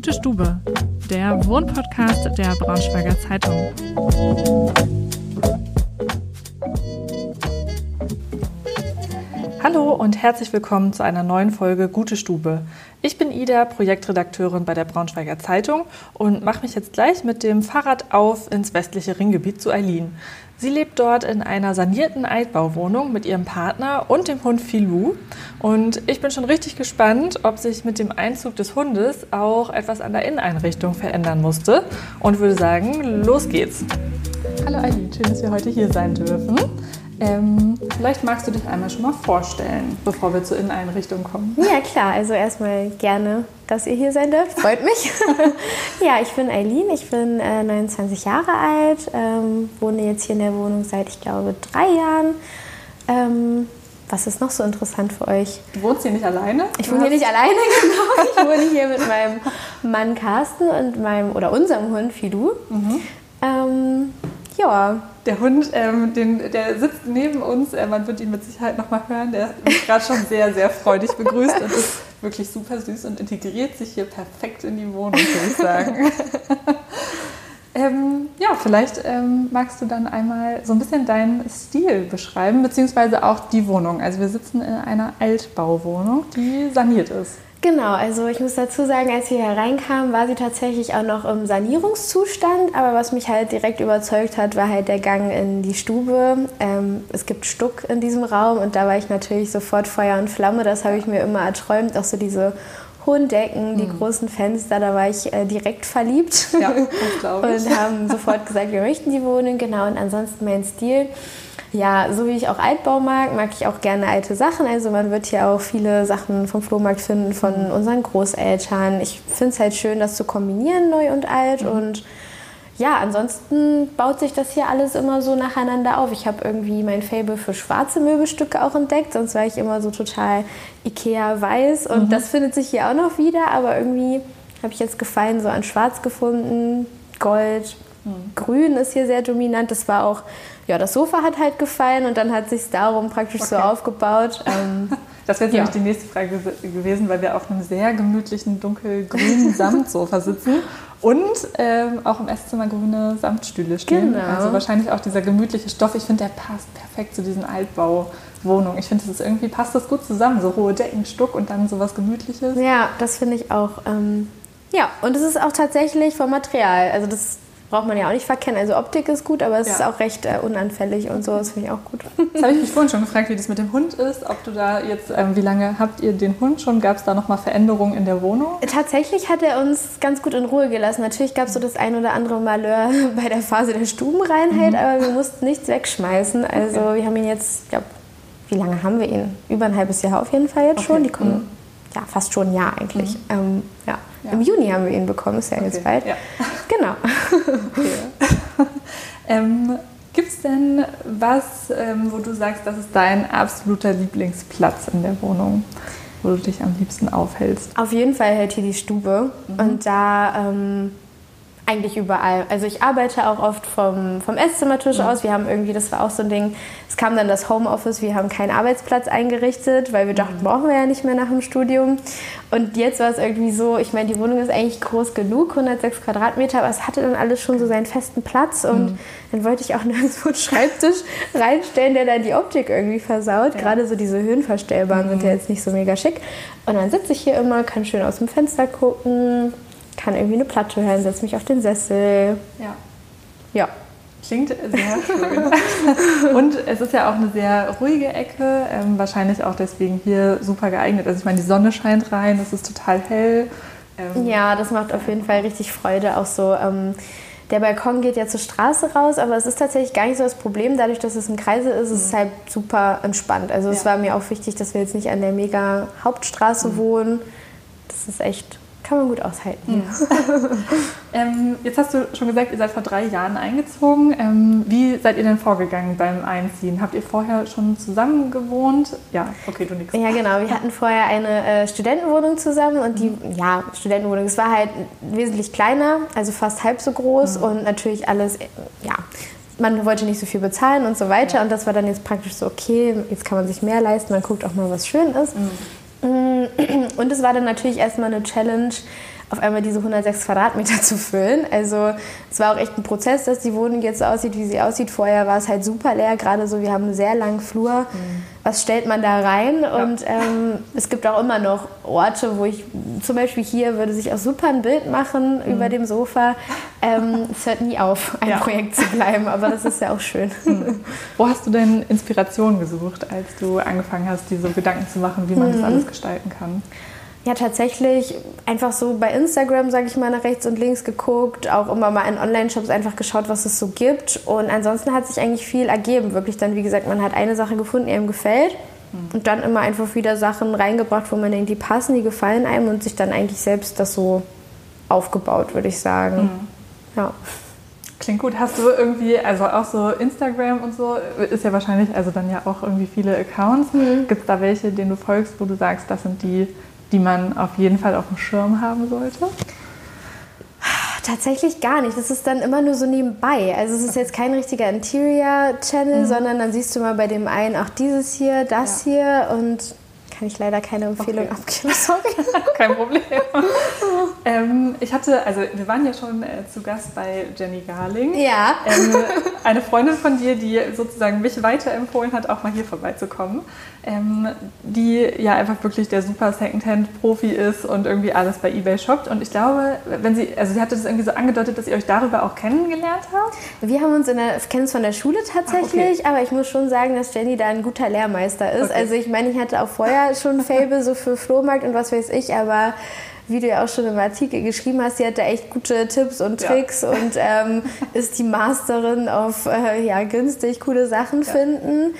Gute Stube, der Wohnpodcast der Braunschweiger Zeitung. Hallo und herzlich willkommen zu einer neuen Folge Gute Stube. Ich bin Ida, Projektredakteurin bei der Braunschweiger Zeitung und mache mich jetzt gleich mit dem Fahrrad auf ins westliche Ringgebiet zu Eileen. Sie lebt dort in einer sanierten Altbauwohnung mit ihrem Partner und dem Hund Filou. Und ich bin schon richtig gespannt, ob sich mit dem Einzug des Hundes auch etwas an der Inneneinrichtung verändern musste. Und würde sagen, los geht's. Hallo Eileen, schön, dass wir heute hier sein dürfen. Ähm, vielleicht magst du dich einmal schon mal vorstellen, bevor wir zur Inneneinrichtung kommen. Ja, klar. Also erstmal gerne, dass ihr hier sein dürft. Freut mich. ja, ich bin Eileen, ich bin äh, 29 Jahre alt, ähm, wohne jetzt hier in der Wohnung seit, ich glaube, drei Jahren. Ähm, was ist noch so interessant für euch? Du wohnst hier nicht alleine? Ich wohne hier nicht alleine, genau. Ich wohne hier mit meinem Mann Carsten und meinem oder unserem Hund Fidu. Mhm. Ja, der Hund, ähm, den, der sitzt neben uns, äh, man wird ihn mit Sicherheit nochmal hören, der hat mich gerade schon sehr, sehr freudig begrüßt und ist wirklich super süß und integriert sich hier perfekt in die Wohnung, würde ich sagen. ähm, ja, vielleicht ähm, magst du dann einmal so ein bisschen deinen Stil beschreiben, beziehungsweise auch die Wohnung. Also wir sitzen in einer Altbauwohnung, die saniert ist. Genau, also ich muss dazu sagen, als wir hereinkamen, war sie tatsächlich auch noch im Sanierungszustand. Aber was mich halt direkt überzeugt hat, war halt der Gang in die Stube. Ähm, es gibt Stuck in diesem Raum und da war ich natürlich sofort Feuer und Flamme. Das habe ich mir immer erträumt. Auch so diese hohen Decken, die mhm. großen Fenster, da war ich äh, direkt verliebt. Ja, das und haben sofort gesagt, wir möchten die Wohnung. Genau, und ansonsten mein Stil ja, so wie ich auch Altbau mag, mag ich auch gerne alte Sachen. Also man wird hier auch viele Sachen vom Flohmarkt finden, von mhm. unseren Großeltern. Ich finde es halt schön, das zu kombinieren, neu und alt. Mhm. Und ja, ansonsten baut sich das hier alles immer so nacheinander auf. Ich habe irgendwie mein Fable für schwarze Möbelstücke auch entdeckt, sonst war ich immer so total Ikea-weiß und mhm. das findet sich hier auch noch wieder, aber irgendwie habe ich jetzt Gefallen so an Schwarz gefunden, Gold, mhm. Grün ist hier sehr dominant. Das war auch ja, das Sofa hat halt gefallen und dann hat sich darum praktisch okay. so aufgebaut. Ähm, das wäre ja. nämlich die nächste Frage gewesen, weil wir auf einem sehr gemütlichen dunkelgrünen Samtsofa sitzen und ähm, auch im Esszimmer grüne Samtstühle stehen. Genau. Also wahrscheinlich auch dieser gemütliche Stoff. Ich finde, der passt perfekt zu diesen Altbauwohnungen. Ich finde, das ist irgendwie passt das gut zusammen, so hohe Decken, Stuck und dann so was Gemütliches. Ja, das finde ich auch. Ähm, ja, und es ist auch tatsächlich vom Material. Also das braucht man ja auch nicht verkennen. Also Optik ist gut, aber es ja. ist auch recht äh, unanfällig und so. Das finde ich auch gut. Das habe ich mich vorhin schon gefragt, wie das mit dem Hund ist. Ob du da jetzt, ähm, wie lange habt ihr den Hund schon? Gab es da nochmal Veränderungen in der Wohnung? Tatsächlich hat er uns ganz gut in Ruhe gelassen. Natürlich gab es so das ein oder andere Malheur bei der Phase der Stubenreinheit, mhm. aber wir mussten nichts wegschmeißen. Also okay. wir haben ihn jetzt, ich glaube, wie lange haben wir ihn? Über ein halbes Jahr auf jeden Fall jetzt okay. schon. Die kommen, mhm. Ja, fast schon ein Jahr eigentlich. Mhm. Ähm, ja. Ja. Im Juni haben wir ihn bekommen, ist ja okay. jetzt bald. Ja. Genau. Okay. ähm, Gibt es denn was, ähm, wo du sagst, das ist dein absoluter Lieblingsplatz in der Wohnung, wo du dich am liebsten aufhältst? Auf jeden Fall hält hier die Stube. Mhm. Und da ähm, eigentlich überall. Also ich arbeite auch oft vom, vom Esszimmertisch mhm. aus. Wir haben irgendwie, das war auch so ein Ding, es kam dann das Homeoffice, wir haben keinen Arbeitsplatz eingerichtet, weil wir dachten, mhm. brauchen wir ja nicht mehr nach dem Studium. Und jetzt war es irgendwie so, ich meine, die Wohnung ist eigentlich groß genug, 106 Quadratmeter, aber es hatte dann alles schon so seinen festen Platz und mhm. dann wollte ich auch nirgendwo einen Schreibtisch reinstellen, der dann die Optik irgendwie versaut. Ja. Gerade so diese Höhenverstellbaren sind ja mhm. jetzt nicht so mega schick. Und dann sitze ich hier immer, kann schön aus dem Fenster gucken, kann irgendwie eine Platte hören, setze mich auf den Sessel. Ja. Ja. Klingt sehr schön. und es ist ja auch eine sehr ruhige Ecke, ähm, wahrscheinlich auch deswegen hier super geeignet. Also ich meine, die Sonne scheint rein, es ist total hell. Ähm ja, das macht auf jeden Fall richtig Freude. Auch so, ähm, der Balkon geht ja zur Straße raus, aber es ist tatsächlich gar nicht so das Problem. Dadurch, dass es ein Kreisel ist, mhm. ist es halt super entspannt. Also ja. es war mir auch wichtig, dass wir jetzt nicht an der mega Hauptstraße mhm. wohnen. Das ist echt kann man gut aushalten. Ja. ähm, jetzt hast du schon gesagt, ihr seid vor drei Jahren eingezogen. Ähm, wie seid ihr denn vorgegangen beim Einziehen? Habt ihr vorher schon zusammen gewohnt? Ja, okay, du nix. Ja, genau. Wir hatten vorher eine äh, Studentenwohnung zusammen und die, ja, Studentenwohnung, es war halt wesentlich kleiner, also fast halb so groß mhm. und natürlich alles, äh, ja, man wollte nicht so viel bezahlen und so weiter. Ja. Und das war dann jetzt praktisch so, okay, jetzt kann man sich mehr leisten, man guckt auch mal, was schön ist. Mhm. Und es war dann natürlich erstmal eine Challenge, auf einmal diese 106 Quadratmeter zu füllen. Also es war auch echt ein Prozess, dass die Wohnung jetzt so aussieht, wie sie aussieht. Vorher war es halt super leer, gerade so, wir haben einen sehr langen Flur. Mhm. Was stellt man da rein? Ja. Und ähm, es gibt auch immer noch Orte, wo ich, zum Beispiel hier, würde sich auch super ein Bild machen mhm. über dem Sofa. Ähm, es hört nie auf, ein ja. Projekt zu bleiben, aber das ist ja auch schön. Mhm. Wo hast du denn Inspiration gesucht, als du angefangen hast, dir so Gedanken zu machen, wie man das mhm. alles gestalten kann? Ja, tatsächlich einfach so bei Instagram, sage ich mal, nach rechts und links geguckt, auch immer mal in Online-Shops einfach geschaut, was es so gibt. Und ansonsten hat sich eigentlich viel ergeben. Wirklich dann, wie gesagt, man hat eine Sache gefunden, die einem gefällt. Mhm. Und dann immer einfach wieder Sachen reingebracht, wo man denkt, die passen, die gefallen einem und sich dann eigentlich selbst das so aufgebaut, würde ich sagen. Mhm. Ja. Klingt gut. Hast du irgendwie, also auch so Instagram und so, ist ja wahrscheinlich, also dann ja auch irgendwie viele Accounts. Mhm. Gibt es da welche, denen du folgst, wo du sagst, das sind die, die man auf jeden Fall auf dem Schirm haben sollte? Tatsächlich gar nicht. Das ist dann immer nur so nebenbei. Also es ist jetzt kein richtiger Interior-Channel, mhm. sondern dann siehst du mal bei dem einen auch dieses hier, das ja. hier und kann ich leider keine Empfehlung okay. abgeben, sorry. Kein Problem. ähm, ich hatte, also wir waren ja schon äh, zu Gast bei Jenny Garling. Ja. Ähm, eine Freundin von dir, die sozusagen mich weiterempfohlen hat, auch mal hier vorbeizukommen. Ähm, die ja einfach wirklich der super Secondhand-Profi ist und irgendwie alles bei Ebay shoppt. Und ich glaube, wenn sie, also sie hatte das irgendwie so angedeutet, dass ihr euch darüber auch kennengelernt habt. Wir haben uns in der, kennen uns von der Schule tatsächlich, Ach, okay. aber ich muss schon sagen, dass Jenny da ein guter Lehrmeister ist. Okay. Also ich meine, ich hatte auch vorher schon Fable so für Flohmarkt und was weiß ich, aber wie du ja auch schon im Artikel geschrieben hast, sie hat da echt gute Tipps und Tricks ja. und ähm, ist die Masterin auf äh, ja, günstig coole Sachen ja. finden.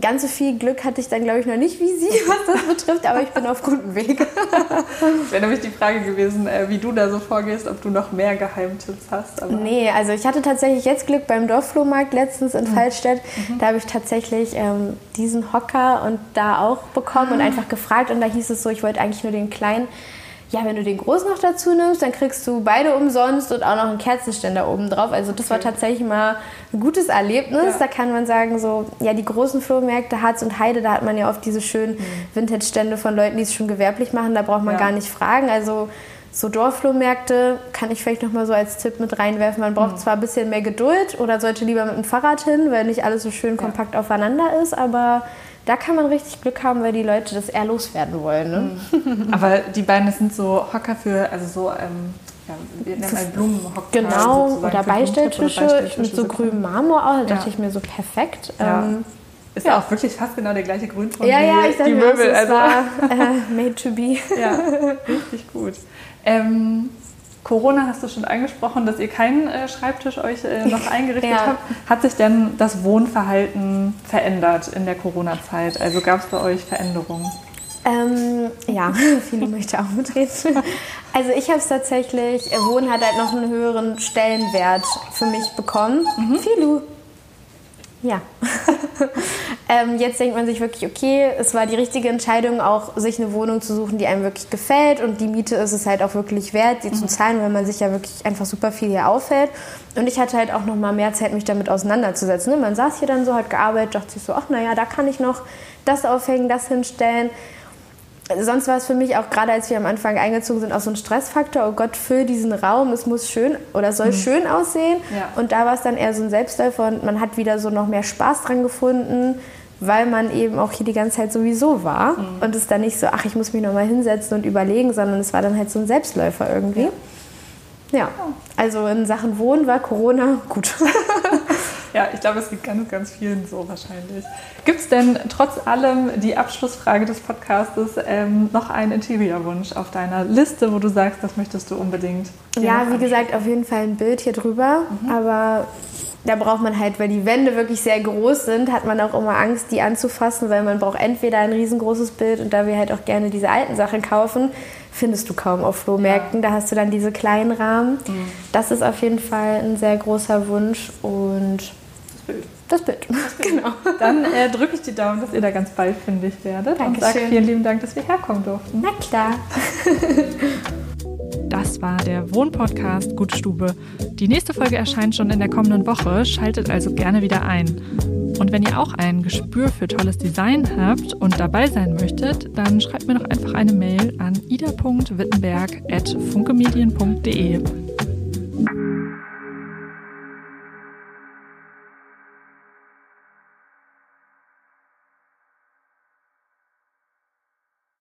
Ganz so viel Glück hatte ich dann, glaube ich, noch nicht wie sie, was das betrifft, aber ich bin auf gutem Weg. wäre nämlich die Frage gewesen, äh, wie du da so vorgehst, ob du noch mehr Geheimtipps hast. Aber nee, also ich hatte tatsächlich jetzt Glück beim Dorfflohmarkt letztens in mhm. Fallstädt. Mhm. Da habe ich tatsächlich ähm, diesen Hocker und da auch bekommen mhm. und einfach gefragt. Und da hieß es so, ich wollte eigentlich nur den kleinen ja, wenn du den großen noch dazu nimmst, dann kriegst du beide umsonst und auch noch einen Kerzenständer oben drauf. Also das okay. war tatsächlich mal ein gutes Erlebnis. Ja. Da kann man sagen, so, ja, die großen Flohmärkte, Harz und Heide, da hat man ja oft diese schönen mhm. Vintage-Stände von Leuten, die es schon gewerblich machen. Da braucht man ja. gar nicht fragen. Also so Dorfflohmärkte kann ich vielleicht noch mal so als Tipp mit reinwerfen. Man braucht mhm. zwar ein bisschen mehr Geduld oder sollte lieber mit dem Fahrrad hin, weil nicht alles so schön kompakt ja. aufeinander ist, aber da kann man richtig Glück haben, weil die Leute das eher loswerden wollen. Ne? Mhm. Aber die beiden, das sind so Hocker für, also so, ähm, ja, wir nennen halt Blumenhocker. Genau, oder Beistelltische, oder mit so grünem Marmor auch. Da dachte ich mir so perfekt. Ja. Ähm, ist ja auch wirklich fast genau der gleiche Grünton ja, wie ja, ich die Möbel. Es also. war äh, made to be. ja, richtig gut. Ähm, Corona hast du schon angesprochen, dass ihr keinen äh, Schreibtisch euch äh, noch eingerichtet ja. habt. Hat sich denn das Wohnverhalten verändert in der Corona-Zeit? Also gab es bei euch Veränderungen? Ähm, ja, viele möchte auch mitreden. Also ich habe es tatsächlich, äh, Wohnen hat halt noch einen höheren Stellenwert für mich bekommen. Mhm. Filu, ja. ähm, jetzt denkt man sich wirklich, okay, es war die richtige Entscheidung, auch sich eine Wohnung zu suchen, die einem wirklich gefällt. Und die Miete ist es halt auch wirklich wert, die mhm. zu zahlen, weil man sich ja wirklich einfach super viel hier auffällt. Und ich hatte halt auch noch mal mehr Zeit, mich damit auseinanderzusetzen. Ne? Man saß hier dann so, hat gearbeitet, dachte sich so, ach naja, da kann ich noch das aufhängen, das hinstellen sonst war es für mich auch gerade, als wir am Anfang eingezogen sind, auch so ein Stressfaktor. Oh Gott, füll diesen Raum, es muss schön oder soll mhm. schön aussehen. Ja. Und da war es dann eher so ein Selbstläufer und man hat wieder so noch mehr Spaß dran gefunden, weil man eben auch hier die ganze Zeit sowieso war. Mhm. Und es dann nicht so, ach, ich muss mich nochmal hinsetzen und überlegen, sondern es war dann halt so ein Selbstläufer irgendwie. Ja. ja. Also in Sachen Wohnen war Corona gut. Ja, ich glaube, es geht ganz, ganz vielen so wahrscheinlich. Gibt es denn trotz allem die Abschlussfrage des Podcastes ähm, noch einen Interiorwunsch auf deiner Liste, wo du sagst, das möchtest du unbedingt? Ja, wie gesagt, auf jeden Fall ein Bild hier drüber. Mhm. Aber da braucht man halt, weil die Wände wirklich sehr groß sind, hat man auch immer Angst, die anzufassen, weil man braucht entweder ein riesengroßes Bild und da wir halt auch gerne diese alten Sachen kaufen, findest du kaum auf Flohmärkten. Ja. Da hast du dann diese kleinen Rahmen. Mhm. Das ist auf jeden Fall ein sehr großer Wunsch und Bild. Das Bild. Das Bild. Genau. Dann äh, drücke ich die Daumen, dass ihr da ganz bald fündig werdet. Dankeschön. Und sage vielen lieben Dank, dass wir herkommen durften. Na klar. Das war der Wohnpodcast Gute Stube. Die nächste Folge erscheint schon in der kommenden Woche. Schaltet also gerne wieder ein. Und wenn ihr auch ein Gespür für tolles Design habt und dabei sein möchtet, dann schreibt mir doch einfach eine Mail an ida.wittenberg.funkemedien.de.